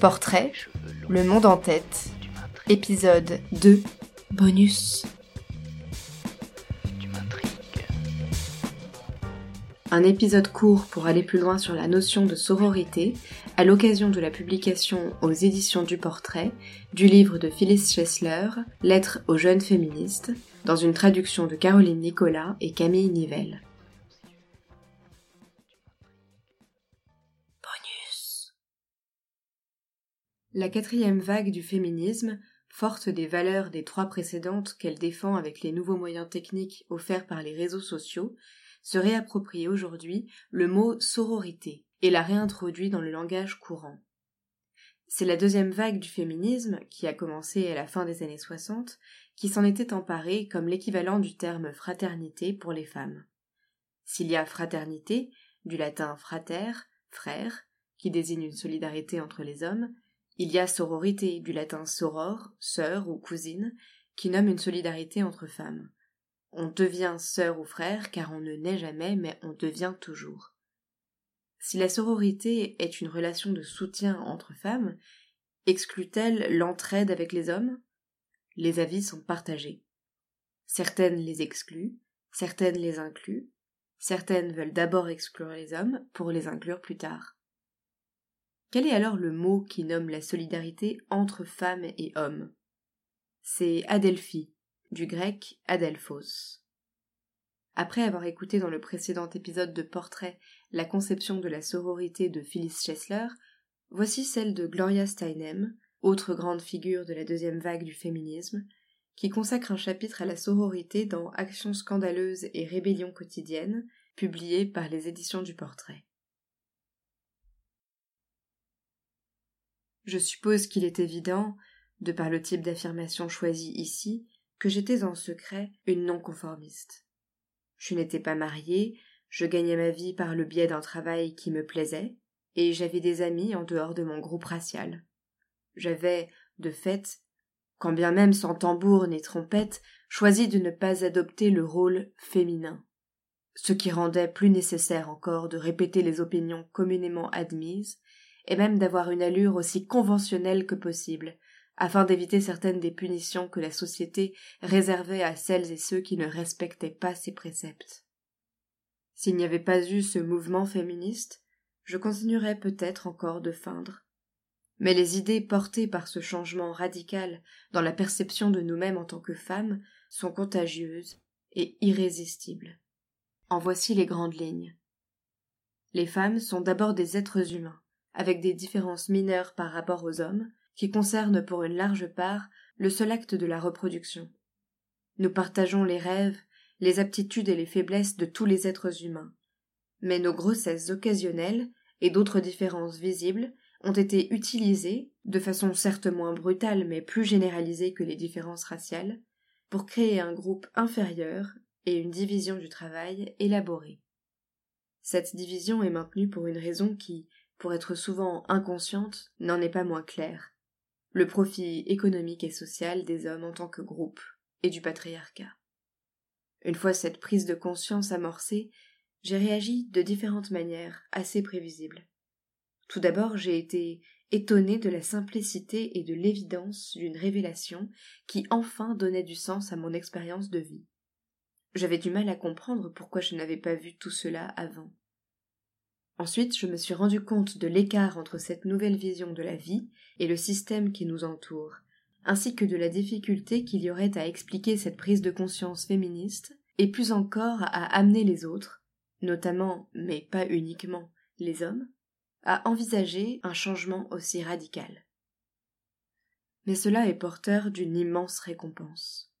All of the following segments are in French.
Portrait, Le Monde en tête, épisode 2, bonus. Un épisode court pour aller plus loin sur la notion de sororité à l'occasion de la publication aux éditions du Portrait du livre de Phyllis Chesler, Lettres aux jeunes féministes, dans une traduction de Caroline Nicolas et Camille Nivelle. La quatrième vague du féminisme, forte des valeurs des trois précédentes qu'elle défend avec les nouveaux moyens techniques offerts par les réseaux sociaux, se réapproprie aujourd'hui le mot sororité et l'a réintroduit dans le langage courant. C'est la deuxième vague du féminisme, qui a commencé à la fin des années 60, qui s'en était emparée comme l'équivalent du terme fraternité pour les femmes. S'il y a fraternité, du latin frater, frère, qui désigne une solidarité entre les hommes, il y a sororité, du latin soror, sœur ou cousine, qui nomme une solidarité entre femmes. On devient sœur ou frère car on ne naît jamais, mais on devient toujours. Si la sororité est une relation de soutien entre femmes, exclut-elle l'entraide avec les hommes? Les avis sont partagés. Certaines les excluent, certaines les incluent, certaines veulent d'abord exclure les hommes pour les inclure plus tard. Quel est alors le mot qui nomme la solidarité entre femmes et hommes? C'est adelphi, du grec adelphos. Après avoir écouté dans le précédent épisode de Portrait la conception de la sororité de Phyllis Chesler, voici celle de Gloria Steinem, autre grande figure de la deuxième vague du féminisme, qui consacre un chapitre à la sororité dans Actions scandaleuses et rébellions quotidiennes, publié par les éditions du Portrait. Je suppose qu'il est évident, de par le type d'affirmation choisi ici, que j'étais en secret une non-conformiste. Je n'étais pas mariée, je gagnais ma vie par le biais d'un travail qui me plaisait, et j'avais des amis en dehors de mon groupe racial. J'avais, de fait, quand bien même sans tambour ni trompette, choisi de ne pas adopter le rôle féminin, ce qui rendait plus nécessaire encore de répéter les opinions communément admises, et même d'avoir une allure aussi conventionnelle que possible, afin d'éviter certaines des punitions que la société réservait à celles et ceux qui ne respectaient pas ses préceptes. S'il n'y avait pas eu ce mouvement féministe, je continuerais peut-être encore de feindre. Mais les idées portées par ce changement radical dans la perception de nous-mêmes en tant que femmes sont contagieuses et irrésistibles. En voici les grandes lignes. Les femmes sont d'abord des êtres humains, avec des différences mineures par rapport aux hommes, qui concerne pour une large part le seul acte de la reproduction. Nous partageons les rêves, les aptitudes et les faiblesses de tous les êtres humains. Mais nos grossesses occasionnelles et d'autres différences visibles ont été utilisées, de façon certes moins brutale mais plus généralisée que les différences raciales, pour créer un groupe inférieur et une division du travail élaborée. Cette division est maintenue pour une raison qui, pour être souvent inconsciente, n'en est pas moins claire le profit économique et social des hommes en tant que groupe et du patriarcat. Une fois cette prise de conscience amorcée, j'ai réagi de différentes manières assez prévisibles. Tout d'abord, j'ai été étonné de la simplicité et de l'évidence d'une révélation qui enfin donnait du sens à mon expérience de vie. J'avais du mal à comprendre pourquoi je n'avais pas vu tout cela avant. Ensuite, je me suis rendu compte de l'écart entre cette nouvelle vision de la vie et le système qui nous entoure, ainsi que de la difficulté qu'il y aurait à expliquer cette prise de conscience féministe, et plus encore à amener les autres, notamment, mais pas uniquement, les hommes, à envisager un changement aussi radical. Mais cela est porteur d'une immense récompense.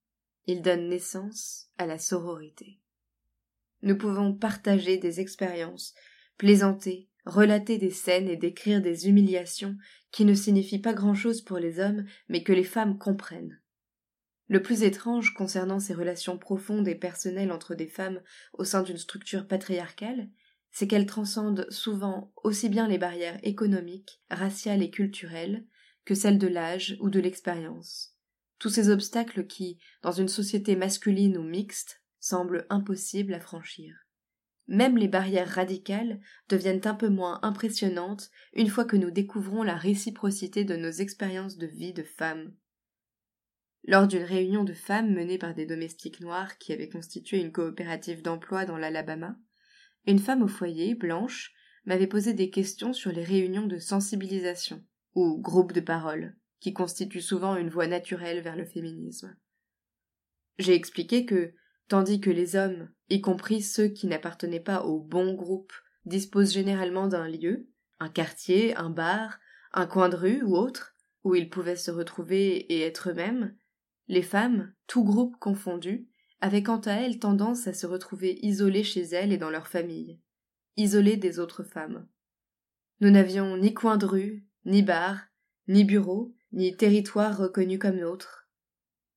Il donne naissance à la sororité. Nous pouvons partager des expériences plaisanter, relater des scènes et décrire des humiliations qui ne signifient pas grand-chose pour les hommes, mais que les femmes comprennent. Le plus étrange concernant ces relations profondes et personnelles entre des femmes au sein d'une structure patriarcale, c'est qu'elles transcendent souvent aussi bien les barrières économiques, raciales et culturelles que celles de l'âge ou de l'expérience. Tous ces obstacles qui, dans une société masculine ou mixte, semblent impossibles à franchir. Même les barrières radicales deviennent un peu moins impressionnantes une fois que nous découvrons la réciprocité de nos expériences de vie de femmes. Lors d'une réunion de femmes menée par des domestiques noirs qui avaient constitué une coopérative d'emploi dans l'Alabama, une femme au foyer, blanche, m'avait posé des questions sur les réunions de sensibilisation, ou groupes de parole, qui constituent souvent une voie naturelle vers le féminisme. J'ai expliqué que, tandis que les hommes, y compris ceux qui n'appartenaient pas au bon groupe, disposent généralement d'un lieu, un quartier, un bar, un coin de rue ou autre, où ils pouvaient se retrouver et être eux-mêmes, les femmes, tous groupes confondus, avaient quant à elles tendance à se retrouver isolées chez elles et dans leur famille, isolées des autres femmes. Nous n'avions ni coin de rue, ni bar, ni bureau, ni territoire reconnu comme nôtre.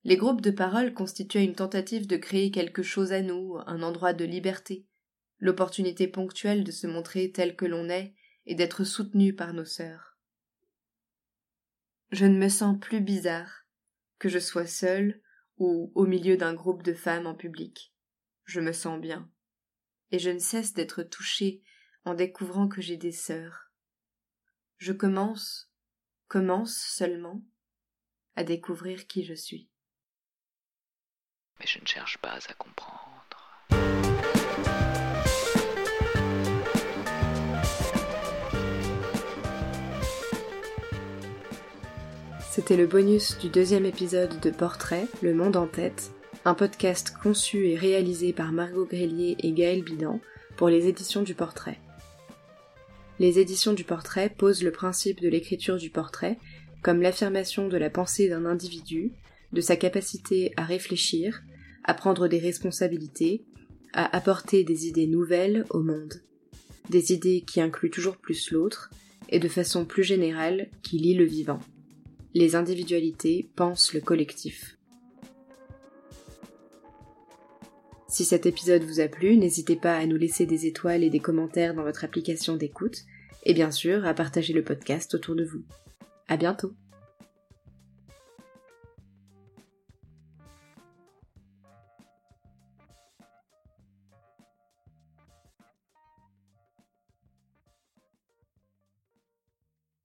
Les groupes de parole constituaient une tentative de créer quelque chose à nous, un endroit de liberté, l'opportunité ponctuelle de se montrer tel que l'on est et d'être soutenu par nos sœurs. Je ne me sens plus bizarre, que je sois seule ou au milieu d'un groupe de femmes en public. Je me sens bien. Et je ne cesse d'être touchée en découvrant que j'ai des sœurs. Je commence, commence seulement, à découvrir qui je suis. Mais je ne cherche pas à comprendre. C'était le bonus du deuxième épisode de Portrait, Le Monde en tête, un podcast conçu et réalisé par Margot Grélier et Gaël Bidan pour les éditions du Portrait. Les éditions du Portrait posent le principe de l'écriture du portrait comme l'affirmation de la pensée d'un individu, de sa capacité à réfléchir, à prendre des responsabilités, à apporter des idées nouvelles au monde. Des idées qui incluent toujours plus l'autre, et de façon plus générale qui lient le vivant. Les individualités pensent le collectif. Si cet épisode vous a plu, n'hésitez pas à nous laisser des étoiles et des commentaires dans votre application d'écoute, et bien sûr à partager le podcast autour de vous. À bientôt!